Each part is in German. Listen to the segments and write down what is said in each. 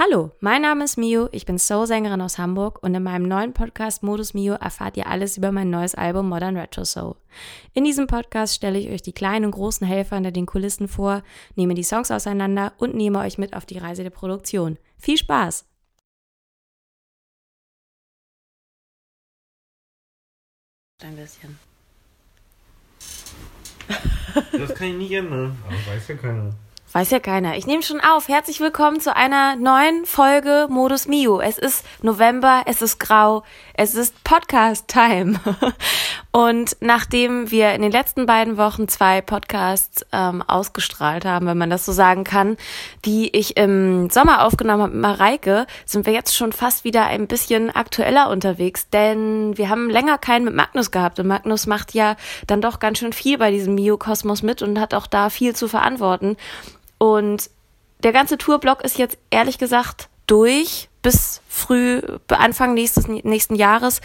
Hallo, mein Name ist Mio, ich bin Soul-Sängerin aus Hamburg und in meinem neuen Podcast Modus Mio erfahrt ihr alles über mein neues Album Modern Retro Soul. In diesem Podcast stelle ich euch die kleinen und großen Helfer hinter den Kulissen vor, nehme die Songs auseinander und nehme euch mit auf die Reise der Produktion. Viel Spaß! Ein bisschen. Das kann ich nicht ändern, aber weiß ja keiner. Weiß ja keiner. Ich nehme schon auf. Herzlich willkommen zu einer neuen Folge Modus Mio. Es ist November, es ist grau, es ist Podcast-Time. Und nachdem wir in den letzten beiden Wochen zwei Podcasts ähm, ausgestrahlt haben, wenn man das so sagen kann, die ich im Sommer aufgenommen habe mit Mareike, sind wir jetzt schon fast wieder ein bisschen aktueller unterwegs, denn wir haben länger keinen mit Magnus gehabt und Magnus macht ja dann doch ganz schön viel bei diesem Mio-Kosmos mit und hat auch da viel zu verantworten. Und der ganze Tourblock ist jetzt ehrlich gesagt durch bis früh, Anfang nächstes, nächsten Jahres.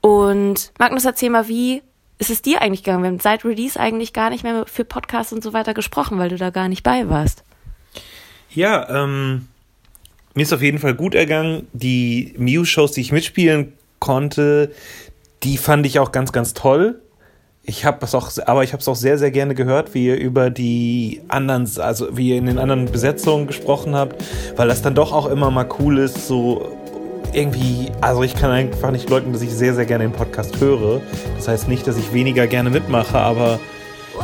Und Magnus, erzähl mal, wie ist es dir eigentlich gegangen? Wir haben seit Release eigentlich gar nicht mehr für Podcasts und so weiter gesprochen, weil du da gar nicht bei warst. Ja, ähm, mir ist auf jeden Fall gut ergangen. Die Mew-Shows, die ich mitspielen konnte, die fand ich auch ganz, ganz toll ich habe es auch, aber ich habe es auch sehr, sehr gerne gehört, wie ihr über die anderen, also wie ihr in den anderen Besetzungen gesprochen habt, weil das dann doch auch immer mal cool ist, so irgendwie, also ich kann einfach nicht leugnen, dass ich sehr, sehr gerne den Podcast höre. Das heißt nicht, dass ich weniger gerne mitmache, aber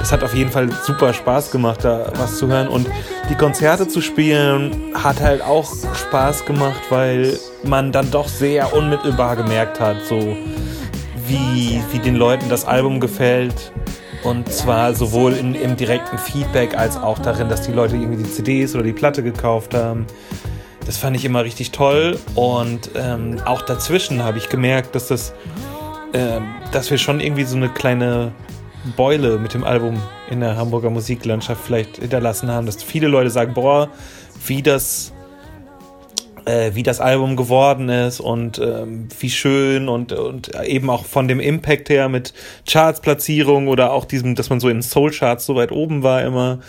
es hat auf jeden Fall super Spaß gemacht, da was zu hören. Und die Konzerte zu spielen hat halt auch Spaß gemacht, weil man dann doch sehr unmittelbar gemerkt hat, so wie, wie den Leuten das Album gefällt. Und zwar sowohl in, im direkten Feedback als auch darin, dass die Leute irgendwie die CDs oder die Platte gekauft haben. Das fand ich immer richtig toll. Und ähm, auch dazwischen habe ich gemerkt, dass das, äh, dass wir schon irgendwie so eine kleine Beule mit dem Album in der Hamburger Musiklandschaft vielleicht hinterlassen haben, dass viele Leute sagen, boah, wie das äh, wie das Album geworden ist und ähm, wie schön und, und eben auch von dem Impact her mit Charts-Platzierung oder auch diesem, dass man so in Soul-Charts so weit oben war immer.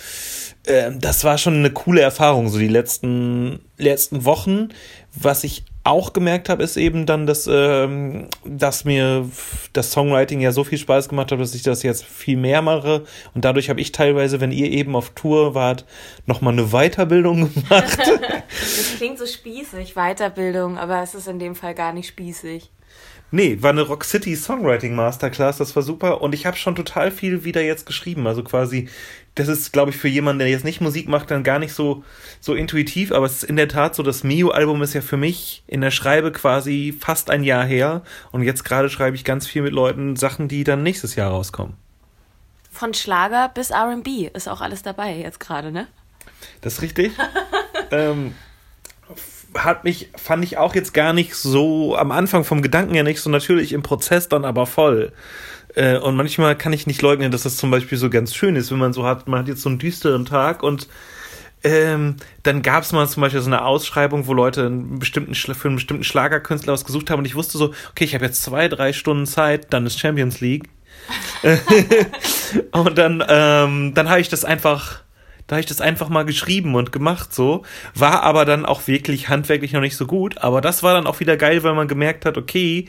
Ähm, das war schon eine coole Erfahrung, so die letzten, letzten Wochen. Was ich auch gemerkt habe, ist eben dann, dass, ähm, dass mir das Songwriting ja so viel Spaß gemacht hat, dass ich das jetzt viel mehr mache. Und dadurch habe ich teilweise, wenn ihr eben auf Tour wart, nochmal eine Weiterbildung gemacht. das klingt so spießig, Weiterbildung, aber es ist in dem Fall gar nicht spießig. Nee, war eine Rock City Songwriting Masterclass, das war super und ich habe schon total viel wieder jetzt geschrieben, also quasi das ist glaube ich für jemanden, der jetzt nicht Musik macht, dann gar nicht so so intuitiv, aber es ist in der Tat so, das Mio Album ist ja für mich in der Schreibe quasi fast ein Jahr her und jetzt gerade schreibe ich ganz viel mit Leuten Sachen, die dann nächstes Jahr rauskommen. Von Schlager bis R&B ist auch alles dabei jetzt gerade, ne? Das ist richtig. ähm, hat mich, fand ich auch jetzt gar nicht so am Anfang vom Gedanken ja nicht so natürlich im Prozess dann aber voll. Äh, und manchmal kann ich nicht leugnen, dass das zum Beispiel so ganz schön ist, wenn man so hat, man hat jetzt so einen düsteren Tag und ähm, dann gab es mal zum Beispiel so eine Ausschreibung, wo Leute einen bestimmten, für einen bestimmten Schlagerkünstler was gesucht haben und ich wusste so, okay, ich habe jetzt zwei, drei Stunden Zeit, dann ist Champions League. und dann, ähm, dann habe ich das einfach da habe ich das einfach mal geschrieben und gemacht so. War aber dann auch wirklich handwerklich noch nicht so gut. Aber das war dann auch wieder geil, weil man gemerkt hat, okay,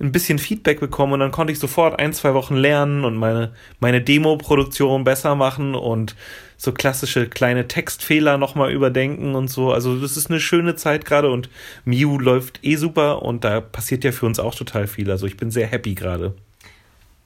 ein bisschen Feedback bekommen und dann konnte ich sofort ein, zwei Wochen lernen und meine, meine Demo-Produktion besser machen und so klassische kleine Textfehler nochmal überdenken und so. Also das ist eine schöne Zeit gerade und Mew läuft eh super und da passiert ja für uns auch total viel. Also ich bin sehr happy gerade.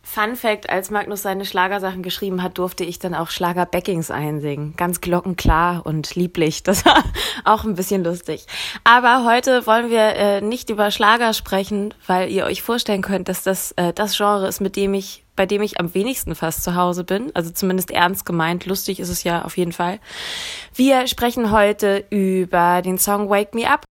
Fun Fact, als Magnus seine Schlagersachen geschrieben hat, durfte ich dann auch Schlager-Backings einsingen. Ganz glockenklar und lieblich. Das war auch ein bisschen lustig. Aber heute wollen wir äh, nicht über Schlager sprechen, weil ihr euch vorstellen könnt, dass das äh, das Genre ist, mit dem ich bei dem ich am wenigsten fast zu Hause bin. Also zumindest ernst gemeint. Lustig ist es ja auf jeden Fall. Wir sprechen heute über den Song Wake Me Up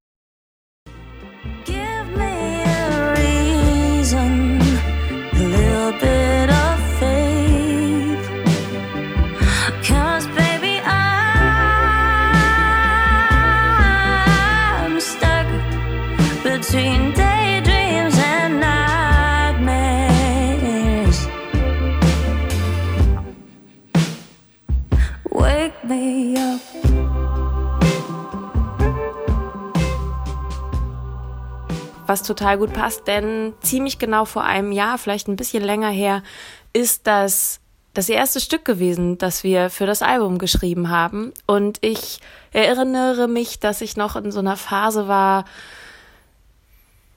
was total gut passt, denn ziemlich genau vor einem Jahr, vielleicht ein bisschen länger her, ist das das erste Stück gewesen, das wir für das Album geschrieben haben. Und ich erinnere mich, dass ich noch in so einer Phase war,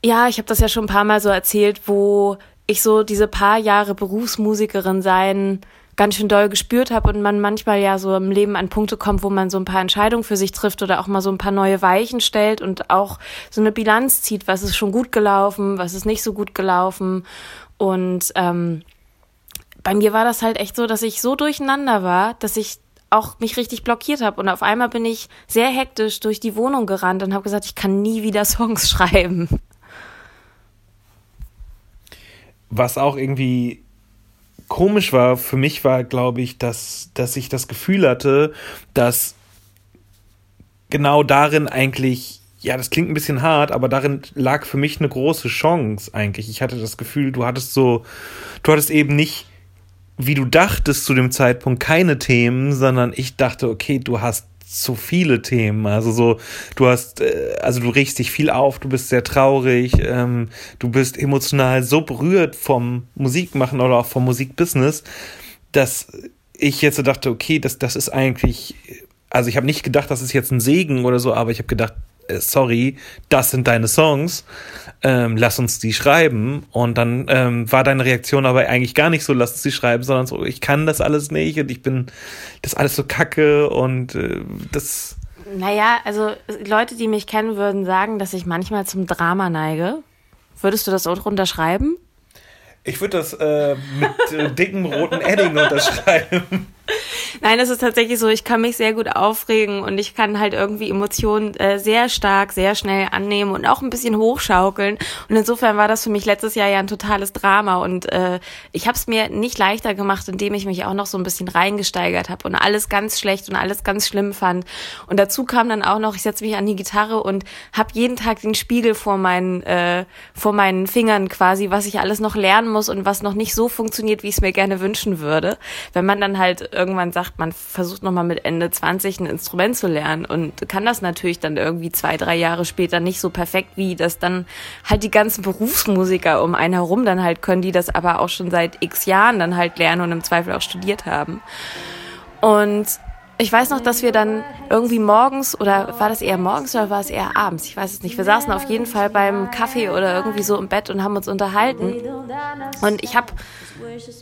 ja, ich habe das ja schon ein paar Mal so erzählt, wo ich so diese paar Jahre Berufsmusikerin sein ganz schön doll gespürt habe und man manchmal ja so im Leben an Punkte kommt, wo man so ein paar Entscheidungen für sich trifft oder auch mal so ein paar neue Weichen stellt und auch so eine Bilanz zieht, was ist schon gut gelaufen, was ist nicht so gut gelaufen. Und ähm, bei mir war das halt echt so, dass ich so durcheinander war, dass ich auch mich richtig blockiert habe und auf einmal bin ich sehr hektisch durch die Wohnung gerannt und habe gesagt, ich kann nie wieder Songs schreiben. Was auch irgendwie komisch war für mich war, glaube ich, dass, dass ich das Gefühl hatte, dass genau darin eigentlich, ja, das klingt ein bisschen hart, aber darin lag für mich eine große Chance eigentlich. Ich hatte das Gefühl, du hattest so, du hattest eben nicht, wie du dachtest zu dem Zeitpunkt, keine Themen, sondern ich dachte, okay, du hast so viele Themen. Also so, du hast, äh, also du regst dich viel auf, du bist sehr traurig, ähm, du bist emotional so berührt vom Musikmachen oder auch vom Musikbusiness, dass ich jetzt so dachte, okay, das, das ist eigentlich, also ich habe nicht gedacht, das ist jetzt ein Segen oder so, aber ich habe gedacht, sorry, das sind deine Songs, ähm, lass uns die schreiben. Und dann ähm, war deine Reaktion aber eigentlich gar nicht so, lass uns die schreiben, sondern so, ich kann das alles nicht und ich bin das alles so kacke und äh, das. Naja, also Leute, die mich kennen, würden sagen, dass ich manchmal zum Drama neige. Würdest du das auch unterschreiben? Ich würde das äh, mit äh, dickem roten Edding unterschreiben. Nein, es ist tatsächlich so, ich kann mich sehr gut aufregen und ich kann halt irgendwie Emotionen äh, sehr stark, sehr schnell annehmen und auch ein bisschen hochschaukeln. Und insofern war das für mich letztes Jahr ja ein totales Drama und äh, ich habe es mir nicht leichter gemacht, indem ich mich auch noch so ein bisschen reingesteigert habe und alles ganz schlecht und alles ganz schlimm fand. Und dazu kam dann auch noch, ich setze mich an die Gitarre und habe jeden Tag den Spiegel vor meinen, äh, vor meinen Fingern quasi, was ich alles noch lernen muss und was noch nicht so funktioniert, wie ich es mir gerne wünschen würde. Wenn man dann halt irgendwann sagt, man versucht nochmal mit Ende 20 ein Instrument zu lernen und kann das natürlich dann irgendwie zwei, drei Jahre später nicht so perfekt, wie das dann halt die ganzen Berufsmusiker um einen herum dann halt können, die das aber auch schon seit x Jahren dann halt lernen und im Zweifel auch studiert haben. Und ich weiß noch, dass wir dann irgendwie morgens oder war das eher morgens oder war es eher abends? Ich weiß es nicht. Wir saßen auf jeden Fall beim Kaffee oder irgendwie so im Bett und haben uns unterhalten. Und ich habe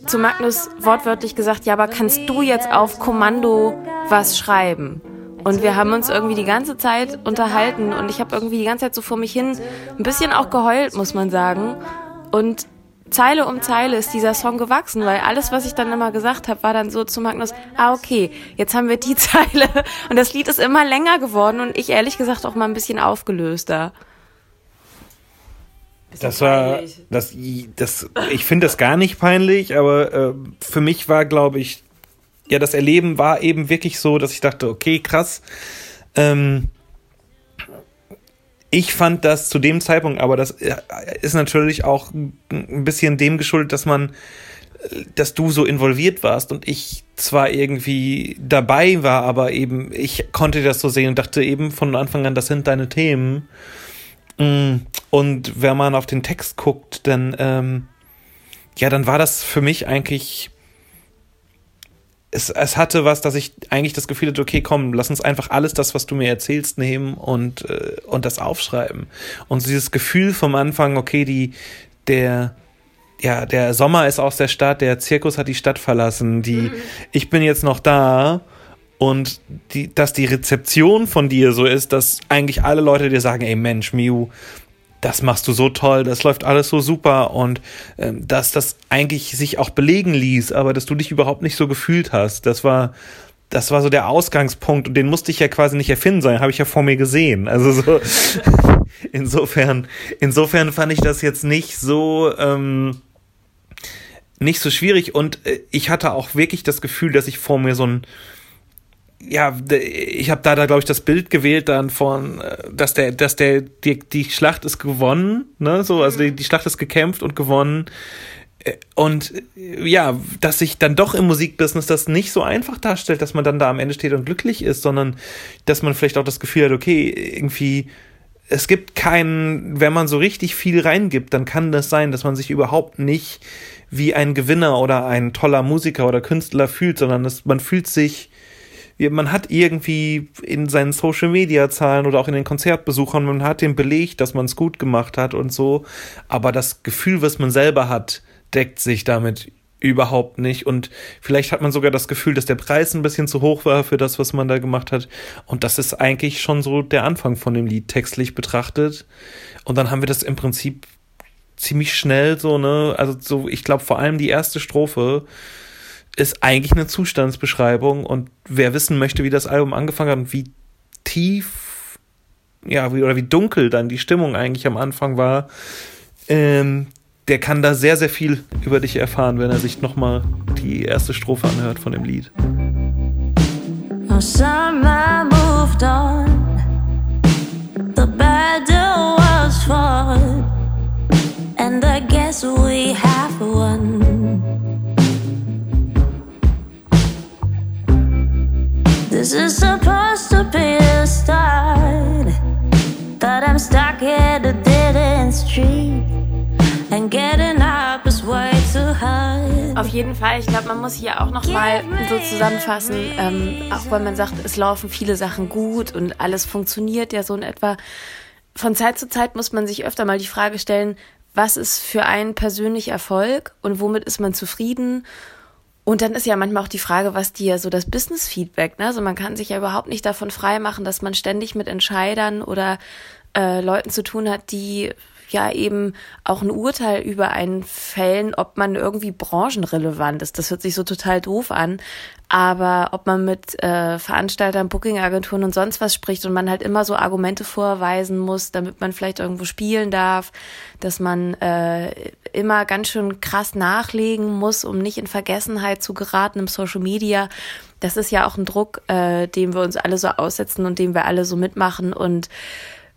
zu Magnus wortwörtlich gesagt, ja, aber kannst du jetzt auf Kommando was schreiben? Und wir haben uns irgendwie die ganze Zeit unterhalten und ich habe irgendwie die ganze Zeit so vor mich hin ein bisschen auch geheult, muss man sagen. Und Zeile um Zeile ist dieser Song gewachsen, weil alles, was ich dann immer gesagt habe, war dann so zu Magnus, ah okay, jetzt haben wir die Zeile und das Lied ist immer länger geworden und ich ehrlich gesagt auch mal ein bisschen aufgelöster. Das war, das, das, ich finde das gar nicht peinlich, aber äh, für mich war, glaube ich, ja, das Erleben war eben wirklich so, dass ich dachte, okay, krass. Ähm, ich fand das zu dem Zeitpunkt, aber das äh, ist natürlich auch ein bisschen dem geschuldet, dass man, dass du so involviert warst und ich zwar irgendwie dabei war, aber eben ich konnte das so sehen und dachte eben von Anfang an, das sind deine Themen. Mm, und wenn man auf den Text guckt, dann ähm, ja, dann war das für mich eigentlich es, es hatte was, dass ich eigentlich das Gefühl hatte, okay, komm, lass uns einfach alles das, was du mir erzählst, nehmen und, äh, und das aufschreiben. Und so dieses Gefühl vom Anfang, okay, die, der, ja, der Sommer ist aus der Stadt, der Zirkus hat die Stadt verlassen, die, mhm. ich bin jetzt noch da und die, dass die Rezeption von dir so ist, dass eigentlich alle Leute dir sagen, ey Mensch, Miu, das machst du so toll, das läuft alles so super und ähm, dass das eigentlich sich auch belegen ließ, aber dass du dich überhaupt nicht so gefühlt hast. Das war, das war so der Ausgangspunkt und den musste ich ja quasi nicht erfinden, sondern habe ich ja vor mir gesehen. Also so insofern, insofern fand ich das jetzt nicht so ähm, nicht so schwierig und äh, ich hatte auch wirklich das Gefühl, dass ich vor mir so ein ja, ich habe da, da glaube ich, das Bild gewählt dann von, äh, dass der, dass der, die, die Schlacht ist gewonnen, ne, so, also die, die Schlacht ist gekämpft und gewonnen. Äh, und äh, ja, dass sich dann doch im Musikbusiness das nicht so einfach darstellt, dass man dann da am Ende steht und glücklich ist, sondern dass man vielleicht auch das Gefühl hat, okay, irgendwie es gibt keinen, wenn man so richtig viel reingibt, dann kann das sein, dass man sich überhaupt nicht wie ein Gewinner oder ein toller Musiker oder Künstler fühlt, sondern das, man fühlt sich, man hat irgendwie in seinen Social Media Zahlen oder auch in den Konzertbesuchern, man hat den Beleg, dass man es gut gemacht hat und so, aber das Gefühl, was man selber hat, deckt sich damit überhaupt nicht. Und vielleicht hat man sogar das Gefühl, dass der Preis ein bisschen zu hoch war für das, was man da gemacht hat. Und das ist eigentlich schon so der Anfang von dem Lied textlich betrachtet. Und dann haben wir das im Prinzip ziemlich schnell so, ne, also so, ich glaube vor allem die erste Strophe ist eigentlich eine Zustandsbeschreibung und wer wissen möchte, wie das Album angefangen hat und wie tief, ja, wie, oder wie dunkel dann die Stimmung eigentlich am Anfang war, ähm, der kann da sehr, sehr viel über dich erfahren, wenn er sich nochmal die erste Strophe anhört von dem Lied. Summer moved on, the battle was fought, and I guess we have won. This is supposed to be a start, but I'm stuck at a dead end street. Auf jeden Fall, ich glaube, man muss hier auch noch mal so zusammenfassen, ähm, auch weil man sagt, es laufen viele Sachen gut und alles funktioniert ja so in etwa. Von Zeit zu Zeit muss man sich öfter mal die Frage stellen, was ist für einen persönlich Erfolg und womit ist man zufrieden? Und dann ist ja manchmal auch die Frage, was dir so das Business-Feedback, ne? Also man kann sich ja überhaupt nicht davon freimachen, dass man ständig mit Entscheidern oder äh, Leuten zu tun hat, die ja eben auch ein Urteil über einen fällen, ob man irgendwie branchenrelevant ist. Das hört sich so total doof an. Aber ob man mit äh, Veranstaltern, Bookingagenturen und sonst was spricht und man halt immer so Argumente vorweisen muss, damit man vielleicht irgendwo spielen darf, dass man äh, immer ganz schön krass nachlegen muss, um nicht in Vergessenheit zu geraten im Social Media. Das ist ja auch ein Druck, äh, dem wir uns alle so aussetzen und dem wir alle so mitmachen. Und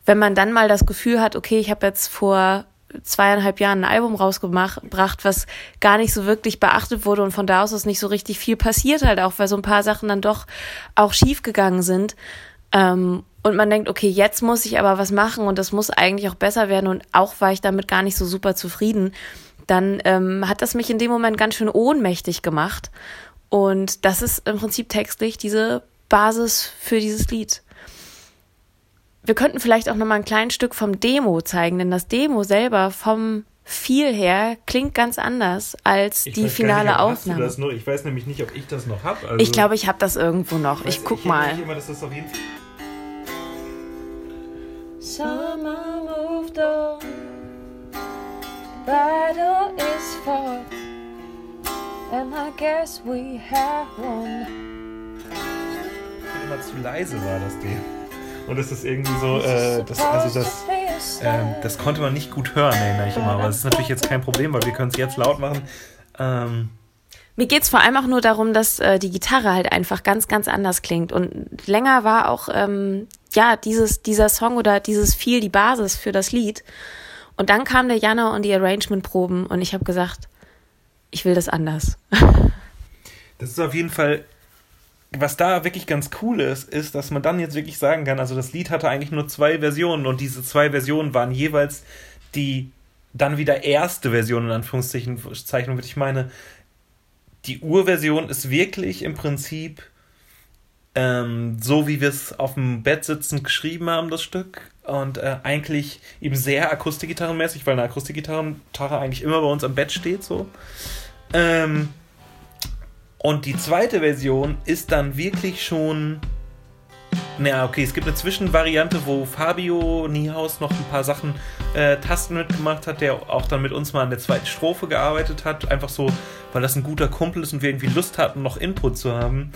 wenn man dann mal das Gefühl hat, okay, ich habe jetzt vor zweieinhalb Jahren ein Album rausgebracht, was gar nicht so wirklich beachtet wurde und von da aus ist nicht so richtig viel passiert halt auch, weil so ein paar Sachen dann doch auch schief gegangen sind. Ähm, und man denkt, okay, jetzt muss ich aber was machen und das muss eigentlich auch besser werden und auch war ich damit gar nicht so super zufrieden, dann ähm, hat das mich in dem Moment ganz schön ohnmächtig gemacht. Und das ist im Prinzip textlich diese Basis für dieses Lied. Wir könnten vielleicht auch noch mal ein kleines Stück vom Demo zeigen, denn das Demo selber vom viel her klingt ganz anders als ich die finale nicht, Aufnahme. das noch? Ich weiß nämlich nicht, ob ich das noch habe. Also ich glaube, ich habe das irgendwo noch. Ich, ich guck ich mal. Immer, dass das auf jeden Summer moved on. Battle is fought. And I guess we have won. Immer zu leise war das Ding. Und es ist irgendwie so, äh, das, also das, äh, das konnte man nicht gut hören, erinnere ich immer. Aber das ist natürlich jetzt kein Problem, weil wir können es jetzt laut machen. Ähm, mir geht es vor allem auch nur darum, dass äh, die Gitarre halt einfach ganz, ganz anders klingt. Und länger war auch, ähm, ja, dieses, dieser Song oder dieses viel die Basis für das Lied. Und dann kam der Jana und die Arrangement-Proben und ich habe gesagt, ich will das anders. Das ist auf jeden Fall was da wirklich ganz cool ist, ist, dass man dann jetzt wirklich sagen kann, also das Lied hatte eigentlich nur zwei Versionen und diese zwei Versionen waren jeweils die dann wieder erste Version in Anführungszeichen, und ich meine, die Urversion ist wirklich im Prinzip ähm, so, wie wir es auf dem Bett sitzend geschrieben haben, das Stück. Und äh, eigentlich eben sehr akustikgitarrenmäßig, weil eine Akustikgitarre eigentlich immer bei uns am Bett steht, so. Ähm, und die zweite Version ist dann wirklich schon. Naja, okay, es gibt eine Zwischenvariante, wo Fabio Niehaus noch ein paar Sachen äh, Tasten mitgemacht hat, der auch dann mit uns mal an der zweiten Strophe gearbeitet hat. Einfach so, weil das ein guter Kumpel ist und wir irgendwie Lust hatten, noch Input zu haben.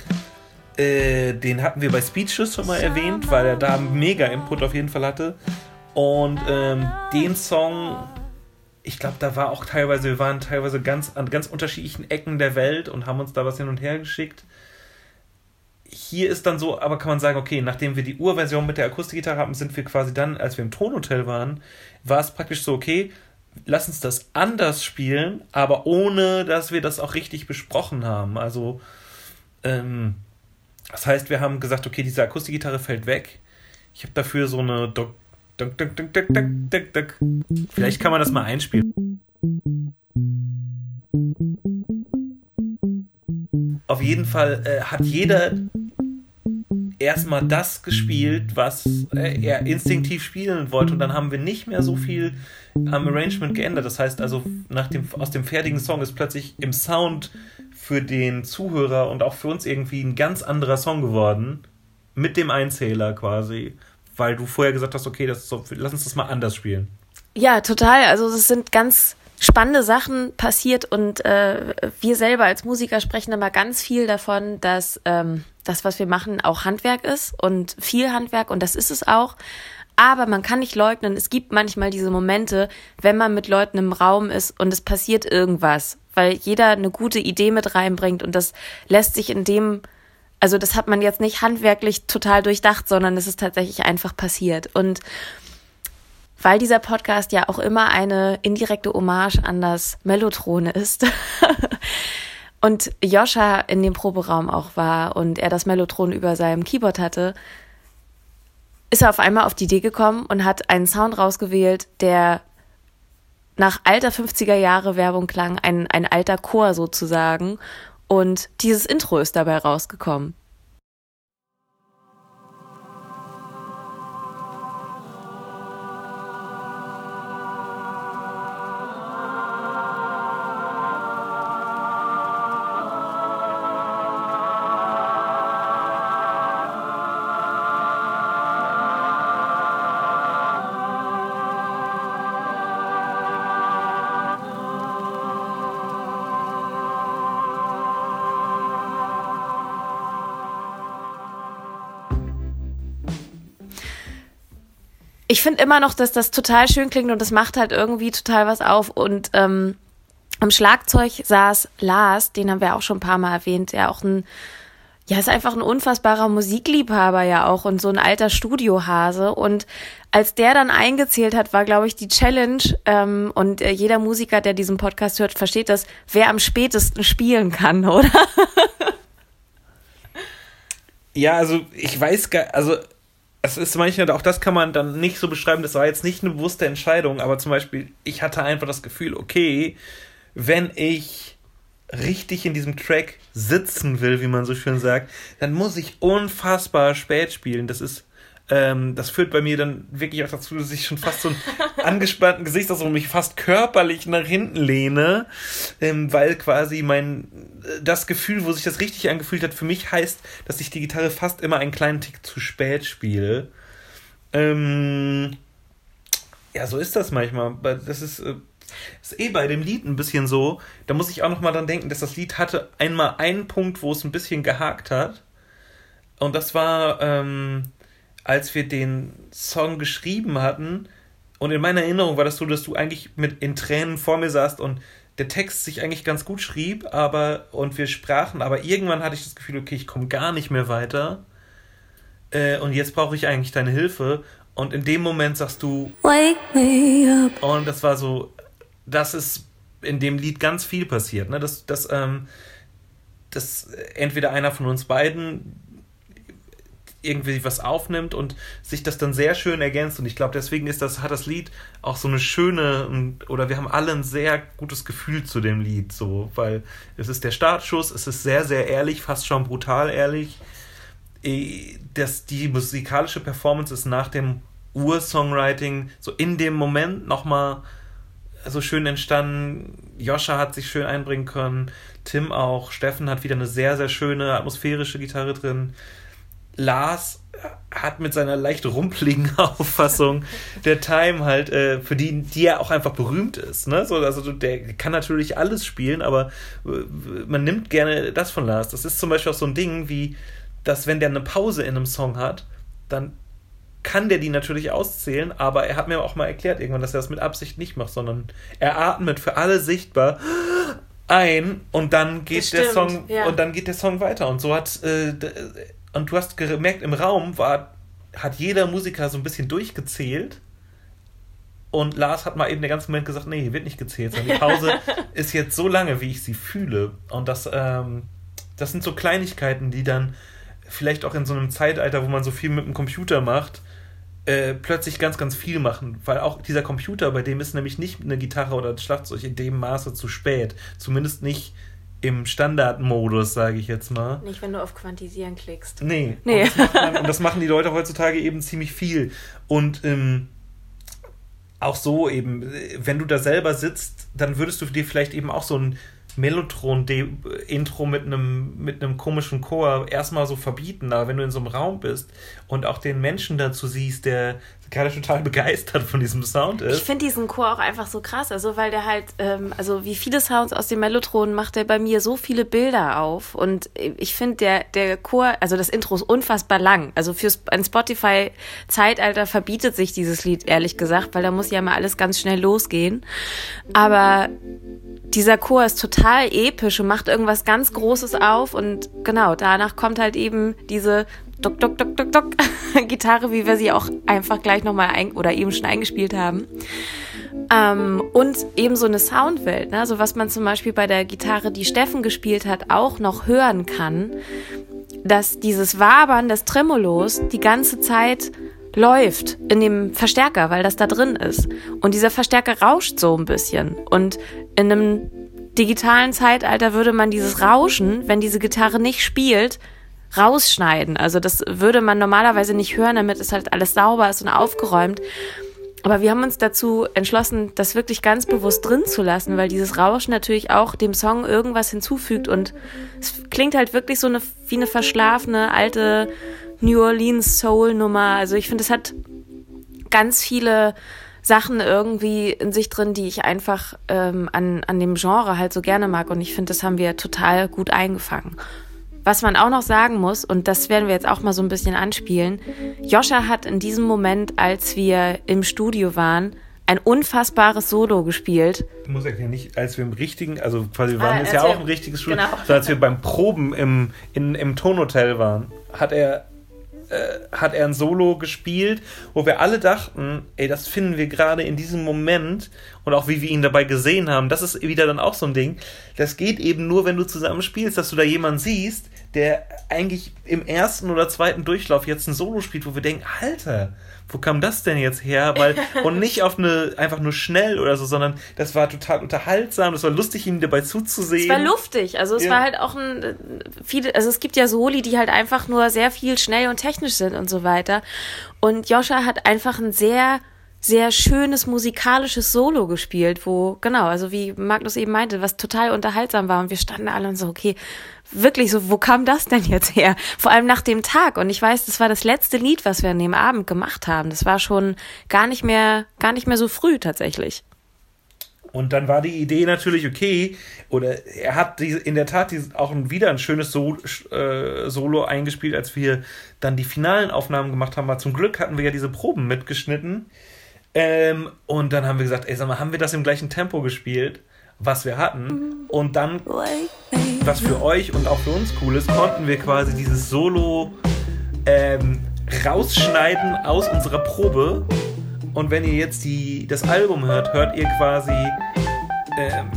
Äh, den hatten wir bei Speechless schon mal erwähnt, weil er da mega Input auf jeden Fall hatte. Und ähm, den Song ich glaube, da war auch teilweise, wir waren teilweise ganz an ganz unterschiedlichen Ecken der Welt und haben uns da was hin und her geschickt. Hier ist dann so, aber kann man sagen, okay, nachdem wir die Urversion mit der Akustikgitarre haben, sind wir quasi dann, als wir im Tonhotel waren, war es praktisch so, okay, lass uns das anders spielen, aber ohne, dass wir das auch richtig besprochen haben. Also, ähm, das heißt, wir haben gesagt, okay, diese Akustikgitarre fällt weg. Ich habe dafür so eine Do Dunk, dunk, dunk, dunk, dunk, dunk. Vielleicht kann man das mal einspielen. Auf jeden Fall äh, hat jeder erstmal das gespielt, was äh, er instinktiv spielen wollte. Und dann haben wir nicht mehr so viel am Arrangement geändert. Das heißt also, nach dem, aus dem fertigen Song ist plötzlich im Sound für den Zuhörer und auch für uns irgendwie ein ganz anderer Song geworden. Mit dem Einzähler quasi. Weil du vorher gesagt hast, okay, so, lass uns das mal anders spielen. Ja, total. Also es sind ganz spannende Sachen passiert und äh, wir selber als Musiker sprechen immer ganz viel davon, dass ähm, das, was wir machen, auch Handwerk ist und viel Handwerk und das ist es auch. Aber man kann nicht leugnen, es gibt manchmal diese Momente, wenn man mit Leuten im Raum ist und es passiert irgendwas, weil jeder eine gute Idee mit reinbringt und das lässt sich in dem, also das hat man jetzt nicht handwerklich total durchdacht, sondern es ist tatsächlich einfach passiert. Und weil dieser Podcast ja auch immer eine indirekte Hommage an das Mellotrone ist. und Joscha in dem Proberaum auch war und er das Mellotron über seinem Keyboard hatte, ist er auf einmal auf die Idee gekommen und hat einen Sound rausgewählt, der nach alter 50er Jahre Werbung klang, ein, ein alter Chor sozusagen. Und dieses Intro ist dabei rausgekommen. Ich finde immer noch, dass das total schön klingt und das macht halt irgendwie total was auf. Und ähm, am Schlagzeug saß Lars, den haben wir auch schon ein paar Mal erwähnt, der auch ein, ja, ist einfach ein unfassbarer Musikliebhaber ja auch und so ein alter Studiohase. Und als der dann eingezählt hat, war, glaube ich, die Challenge, ähm, und äh, jeder Musiker, der diesen Podcast hört, versteht das, wer am spätesten spielen kann, oder? Ja, also ich weiß gar, also es ist manchmal, auch das kann man dann nicht so beschreiben, das war jetzt nicht eine bewusste Entscheidung, aber zum Beispiel, ich hatte einfach das Gefühl, okay, wenn ich richtig in diesem Track sitzen will, wie man so schön sagt, dann muss ich unfassbar spät spielen. Das ist ähm, das führt bei mir dann wirklich auch dazu, dass ich schon fast so einen angespannten Gesichtsausdruck mich fast körperlich nach hinten lehne, ähm, weil quasi mein das Gefühl, wo sich das richtig angefühlt hat, für mich heißt, dass ich die Gitarre fast immer einen kleinen Tick zu spät spiele. Ähm, ja, so ist das manchmal. Das ist, äh, ist eh bei dem Lied ein bisschen so. Da muss ich auch noch mal dran denken, dass das Lied hatte einmal einen Punkt, wo es ein bisschen gehakt hat. Und das war, ähm, als wir den Song geschrieben hatten, und in meiner Erinnerung war das so, dass du eigentlich mit in Tränen vor mir saßt und der Text sich eigentlich ganz gut schrieb, aber und wir sprachen, aber irgendwann hatte ich das Gefühl, okay, ich komme gar nicht mehr weiter. Äh, und jetzt brauche ich eigentlich deine Hilfe. Und in dem Moment sagst du Wake me up. Und das war so, das ist in dem Lied ganz viel passiert. Ne? Dass, dass, ähm, dass entweder einer von uns beiden irgendwie was aufnimmt und sich das dann sehr schön ergänzt. Und ich glaube, deswegen ist das, hat das Lied auch so eine schöne, oder wir haben alle ein sehr gutes Gefühl zu dem Lied, so, weil es ist der Startschuss, es ist sehr, sehr ehrlich, fast schon brutal ehrlich. Eh, das, die musikalische Performance ist nach dem Ur-Songwriting so in dem Moment nochmal so schön entstanden. Joscha hat sich schön einbringen können, Tim auch, Steffen hat wieder eine sehr, sehr schöne atmosphärische Gitarre drin. Lars hat mit seiner leicht rumpeligen Auffassung der Time halt, äh, für die, die er auch einfach berühmt ist. Ne? So, also der kann natürlich alles spielen, aber äh, man nimmt gerne das von Lars. Das ist zum Beispiel auch so ein Ding wie, dass wenn der eine Pause in einem Song hat, dann kann der die natürlich auszählen, aber er hat mir auch mal erklärt irgendwann, dass er das mit Absicht nicht macht, sondern er atmet für alle sichtbar ein und dann geht der Song ja. und dann geht der Song weiter und so hat äh, und du hast gemerkt, im Raum war, hat jeder Musiker so ein bisschen durchgezählt. Und Lars hat mal eben den ganzen Moment gesagt, nee, hier wird nicht gezählt, sondern die Pause ist jetzt so lange, wie ich sie fühle. Und das, ähm, das sind so Kleinigkeiten, die dann vielleicht auch in so einem Zeitalter, wo man so viel mit dem Computer macht, äh, plötzlich ganz, ganz viel machen, weil auch dieser Computer, bei dem ist nämlich nicht eine Gitarre oder ein Schlagzeug in dem Maße zu spät. Zumindest nicht im Standardmodus, sage ich jetzt mal. Nicht, wenn du auf Quantisieren klickst. Nee. nee. Und, das man, und, das machen die Leute heutzutage eben ziemlich viel. Und ähm, auch so eben, wenn du da selber sitzt, dann würdest du dir vielleicht eben auch so ein Mellotron-Intro mit einem, mit einem komischen Chor erstmal so verbieten, aber wenn du in so einem Raum bist und auch den Menschen dazu siehst, der gerade total begeistert von diesem Sound ist. Ich finde diesen Chor auch einfach so krass, also weil der halt, ähm, also wie viele Sounds aus dem Mellotron macht der bei mir so viele Bilder auf. Und ich finde der, der Chor, also das Intro ist unfassbar lang, also für ein Spotify-Zeitalter verbietet sich dieses Lied, ehrlich gesagt, weil da muss ja mal alles ganz schnell losgehen, aber dieser Chor ist total episch und macht irgendwas ganz Großes auf. Und genau, danach kommt halt eben diese Dock, Dock, Dock, Dock, Dock Gitarre, wie wir sie auch einfach gleich nochmal ein oder eben schon eingespielt haben. Ähm, und eben so eine Soundwelt, ne? so was man zum Beispiel bei der Gitarre, die Steffen gespielt hat, auch noch hören kann, dass dieses Wabern des Tremolos die ganze Zeit läuft in dem Verstärker, weil das da drin ist. Und dieser Verstärker rauscht so ein bisschen. Und in einem digitalen Zeitalter würde man dieses Rauschen, wenn diese Gitarre nicht spielt, rausschneiden. Also das würde man normalerweise nicht hören, damit es halt alles sauber ist und aufgeräumt. Aber wir haben uns dazu entschlossen, das wirklich ganz bewusst drin zu lassen, weil dieses Rauschen natürlich auch dem Song irgendwas hinzufügt und es klingt halt wirklich so eine, wie eine verschlafene alte New Orleans Soul Nummer. Also ich finde, es hat ganz viele Sachen irgendwie in sich drin, die ich einfach ähm, an, an dem Genre halt so gerne mag und ich finde, das haben wir total gut eingefangen. Was man auch noch sagen muss, und das werden wir jetzt auch mal so ein bisschen anspielen, Joscha hat in diesem Moment, als wir im Studio waren, ein unfassbares Solo gespielt. Ich muss erklären, nicht als wir im richtigen, also quasi wir waren ah, jetzt ja auch ein richtiges Studio, genau. sondern als wir beim Proben im, in, im Tonhotel waren, hat er äh, hat er ein Solo gespielt, wo wir alle dachten, ey, das finden wir gerade in diesem Moment und auch wie wir ihn dabei gesehen haben, das ist wieder dann auch so ein Ding. Das geht eben nur, wenn du zusammen spielst, dass du da jemanden siehst, der eigentlich im ersten oder zweiten Durchlauf jetzt ein Solo spielt, wo wir denken, Alter, wo kam das denn jetzt her? Weil, und nicht auf eine, einfach nur schnell oder so, sondern das war total unterhaltsam, das war lustig, ihm dabei zuzusehen. Es war luftig, also es ja. war halt auch ein, viele, also es gibt ja Soli, die halt einfach nur sehr viel schnell und technisch sind und so weiter. Und Joscha hat einfach ein sehr, sehr schönes musikalisches Solo gespielt, wo, genau, also wie Magnus eben meinte, was total unterhaltsam war und wir standen alle und so, okay, wirklich so, wo kam das denn jetzt her? Vor allem nach dem Tag. Und ich weiß, das war das letzte Lied, was wir an dem Abend gemacht haben. Das war schon gar nicht mehr, gar nicht mehr so früh tatsächlich. Und dann war die Idee natürlich okay, oder er hat die, in der Tat die, auch wieder ein schönes Sol, äh, Solo eingespielt, als wir dann die finalen Aufnahmen gemacht haben. Aber zum Glück hatten wir ja diese Proben mitgeschnitten. Ähm, und dann haben wir gesagt, ey, sag mal, haben wir das im gleichen Tempo gespielt? was wir hatten. Und dann, was für euch und auch für uns cool ist, konnten wir quasi dieses Solo ähm, rausschneiden aus unserer Probe. Und wenn ihr jetzt die, das Album hört, hört ihr quasi. Ähm,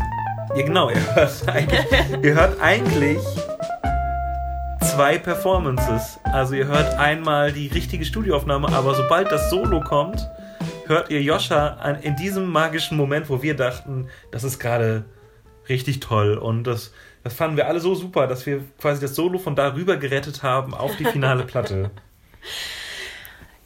ja, genau, ihr hört eigentlich, ihr hört eigentlich zwei Performances. Also ihr hört einmal die richtige Studioaufnahme, aber sobald das Solo kommt, hört ihr Joscha in diesem magischen Moment, wo wir dachten, das ist gerade richtig toll. Und das, das fanden wir alle so super, dass wir quasi das Solo von darüber gerettet haben auf die finale Platte.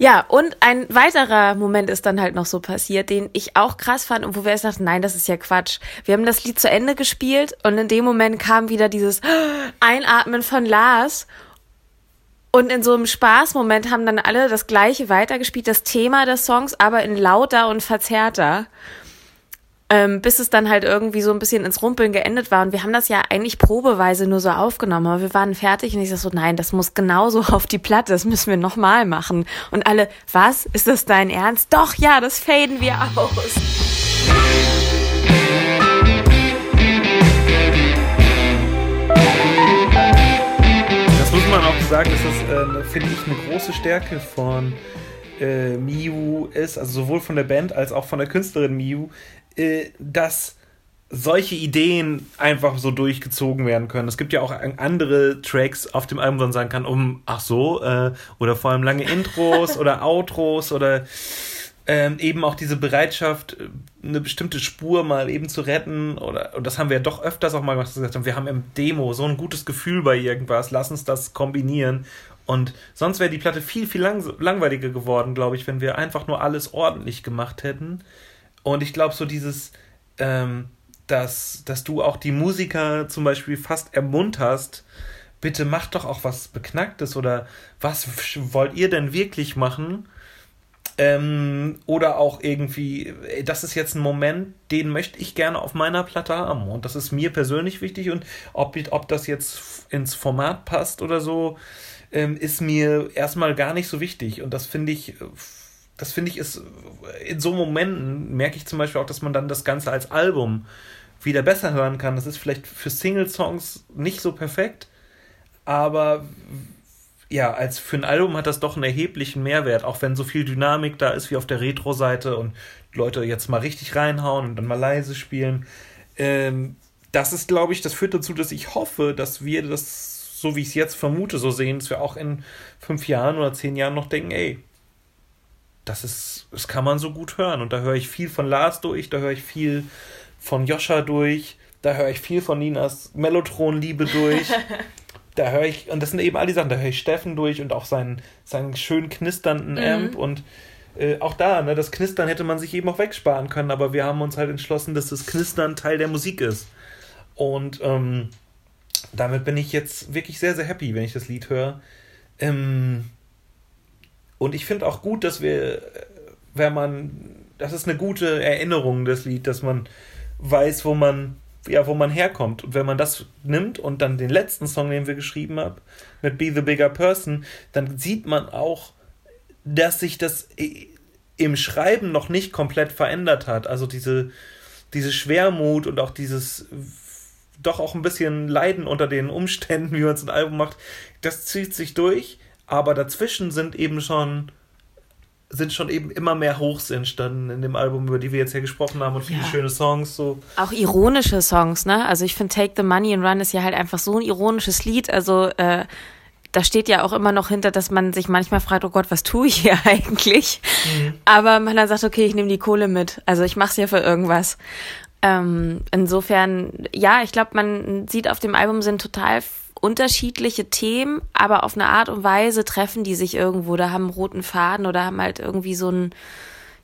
Ja, und ein weiterer Moment ist dann halt noch so passiert, den ich auch krass fand und wo wir erst dachten, nein, das ist ja Quatsch. Wir haben das Lied zu Ende gespielt und in dem Moment kam wieder dieses Einatmen von Lars und in so einem Spaßmoment haben dann alle das gleiche weitergespielt, das Thema des Songs, aber in lauter und verzerrter. Ähm, bis es dann halt irgendwie so ein bisschen ins Rumpeln geendet war. Und wir haben das ja eigentlich probeweise nur so aufgenommen, aber wir waren fertig und ich sag so, nein, das muss genauso auf die Platte, das müssen wir nochmal machen. Und alle, was? Ist das dein Ernst? Doch, ja, das faden wir aus. Sagen, dass das, äh, finde ich, eine große Stärke von äh, Miu ist, also sowohl von der Band als auch von der Künstlerin Miu, äh, dass solche Ideen einfach so durchgezogen werden können. Es gibt ja auch andere Tracks auf dem Album, wo man sagen kann, um, ach so, äh, oder vor allem lange Intros oder Outros oder ähm, eben auch diese Bereitschaft, eine bestimmte Spur mal eben zu retten. Oder, und das haben wir ja doch öfters auch mal gemacht, wir gesagt haben, wir haben im Demo so ein gutes Gefühl bei irgendwas, lass uns das kombinieren. Und sonst wäre die Platte viel, viel lang langweiliger geworden, glaube ich, wenn wir einfach nur alles ordentlich gemacht hätten. Und ich glaube, so dieses, ähm, dass, dass du auch die Musiker zum Beispiel fast ermunterst, bitte macht doch auch was Beknacktes oder was wollt ihr denn wirklich machen? Ähm, oder auch irgendwie, das ist jetzt ein Moment, den möchte ich gerne auf meiner Platte haben. Und das ist mir persönlich wichtig. Und ob, ob das jetzt ins Format passt oder so, ähm, ist mir erstmal gar nicht so wichtig. Und das finde ich, das finde ich ist, in so Momenten merke ich zum Beispiel auch, dass man dann das Ganze als Album wieder besser hören kann. Das ist vielleicht für Single-Songs nicht so perfekt, aber ja, als für ein Album hat das doch einen erheblichen Mehrwert, auch wenn so viel Dynamik da ist wie auf der Retro-Seite und Leute jetzt mal richtig reinhauen und dann mal leise spielen. Ähm, das ist, glaube ich, das führt dazu, dass ich hoffe, dass wir das, so wie ich es jetzt vermute, so sehen, dass wir auch in fünf Jahren oder zehn Jahren noch denken, ey, das ist, das kann man so gut hören. Und da höre ich viel von Lars durch, da höre ich viel von Joscha durch, da höre ich viel von Ninas Mellotron-Liebe durch. da höre ich, und das sind eben all die Sachen, da höre ich Steffen durch und auch seinen, seinen schön knisternden mhm. Amp und äh, auch da, ne, das Knistern hätte man sich eben auch wegsparen können, aber wir haben uns halt entschlossen, dass das Knistern Teil der Musik ist. Und ähm, damit bin ich jetzt wirklich sehr, sehr happy, wenn ich das Lied höre. Ähm, und ich finde auch gut, dass wir, wenn man, das ist eine gute Erinnerung, das Lied, dass man weiß, wo man ja, wo man herkommt. Und wenn man das nimmt und dann den letzten Song, den wir geschrieben haben, mit Be the Bigger Person, dann sieht man auch, dass sich das im Schreiben noch nicht komplett verändert hat. Also diese, diese Schwermut und auch dieses doch auch ein bisschen Leiden unter den Umständen, wie man so ein Album macht, das zieht sich durch, aber dazwischen sind eben schon sind schon eben immer mehr Hochs entstanden in dem Album, über die wir jetzt hier gesprochen haben und viele ja. schöne Songs. So. Auch ironische Songs, ne? Also ich finde Take the Money and Run ist ja halt einfach so ein ironisches Lied. Also äh, da steht ja auch immer noch hinter, dass man sich manchmal fragt, oh Gott, was tue ich hier eigentlich? Mhm. Aber man dann sagt, okay, ich nehme die Kohle mit. Also ich mache es ja für irgendwas. Ähm, insofern, ja, ich glaube, man sieht auf dem Album sind total unterschiedliche Themen, aber auf eine Art und Weise treffen die sich irgendwo, da haben einen roten Faden oder haben halt irgendwie so ein,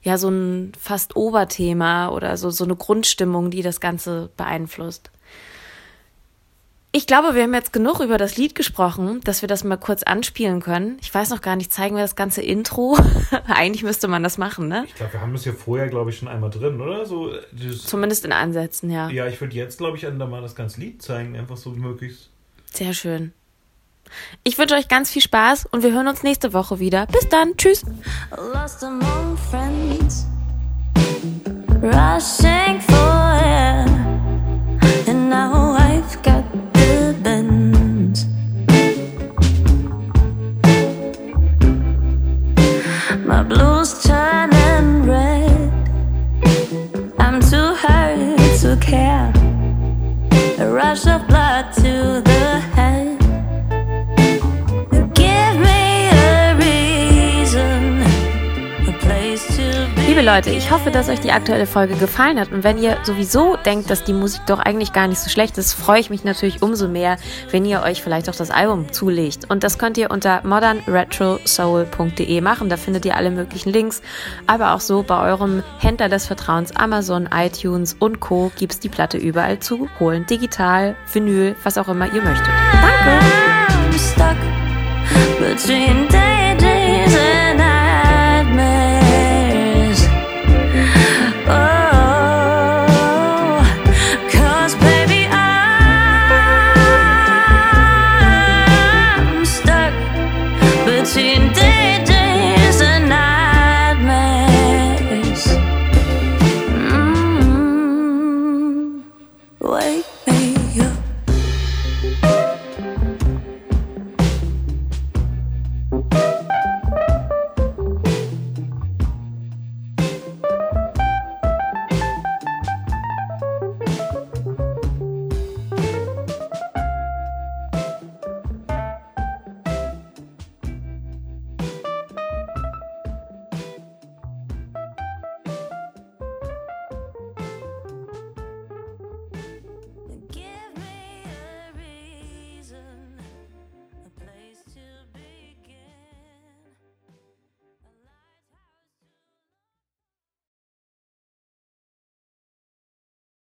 ja, so ein fast Oberthema oder so, so eine Grundstimmung, die das Ganze beeinflusst. Ich glaube, wir haben jetzt genug über das Lied gesprochen, dass wir das mal kurz anspielen können. Ich weiß noch gar nicht, zeigen wir das ganze Intro? Eigentlich müsste man das machen, ne? Ich glaube, wir haben das ja vorher, glaube ich, schon einmal drin, oder? So, Zumindest in Ansätzen, ja. Ja, ich würde jetzt, glaube ich, mal das ganze Lied zeigen, einfach so möglichst. Sehr schön. Ich wünsche euch ganz viel Spaß und wir hören uns nächste Woche wieder. Bis dann. Tschüss. Rushing for air, Leute, ich hoffe, dass euch die aktuelle Folge gefallen hat. Und wenn ihr sowieso denkt, dass die Musik doch eigentlich gar nicht so schlecht ist, freue ich mich natürlich umso mehr, wenn ihr euch vielleicht auch das Album zulegt. Und das könnt ihr unter modernretrosoul.de machen. Da findet ihr alle möglichen Links. Aber auch so bei eurem Händler des Vertrauens, Amazon, iTunes und Co. gibt es die Platte überall zu holen. Digital, Vinyl, was auch immer ihr möchtet. Danke!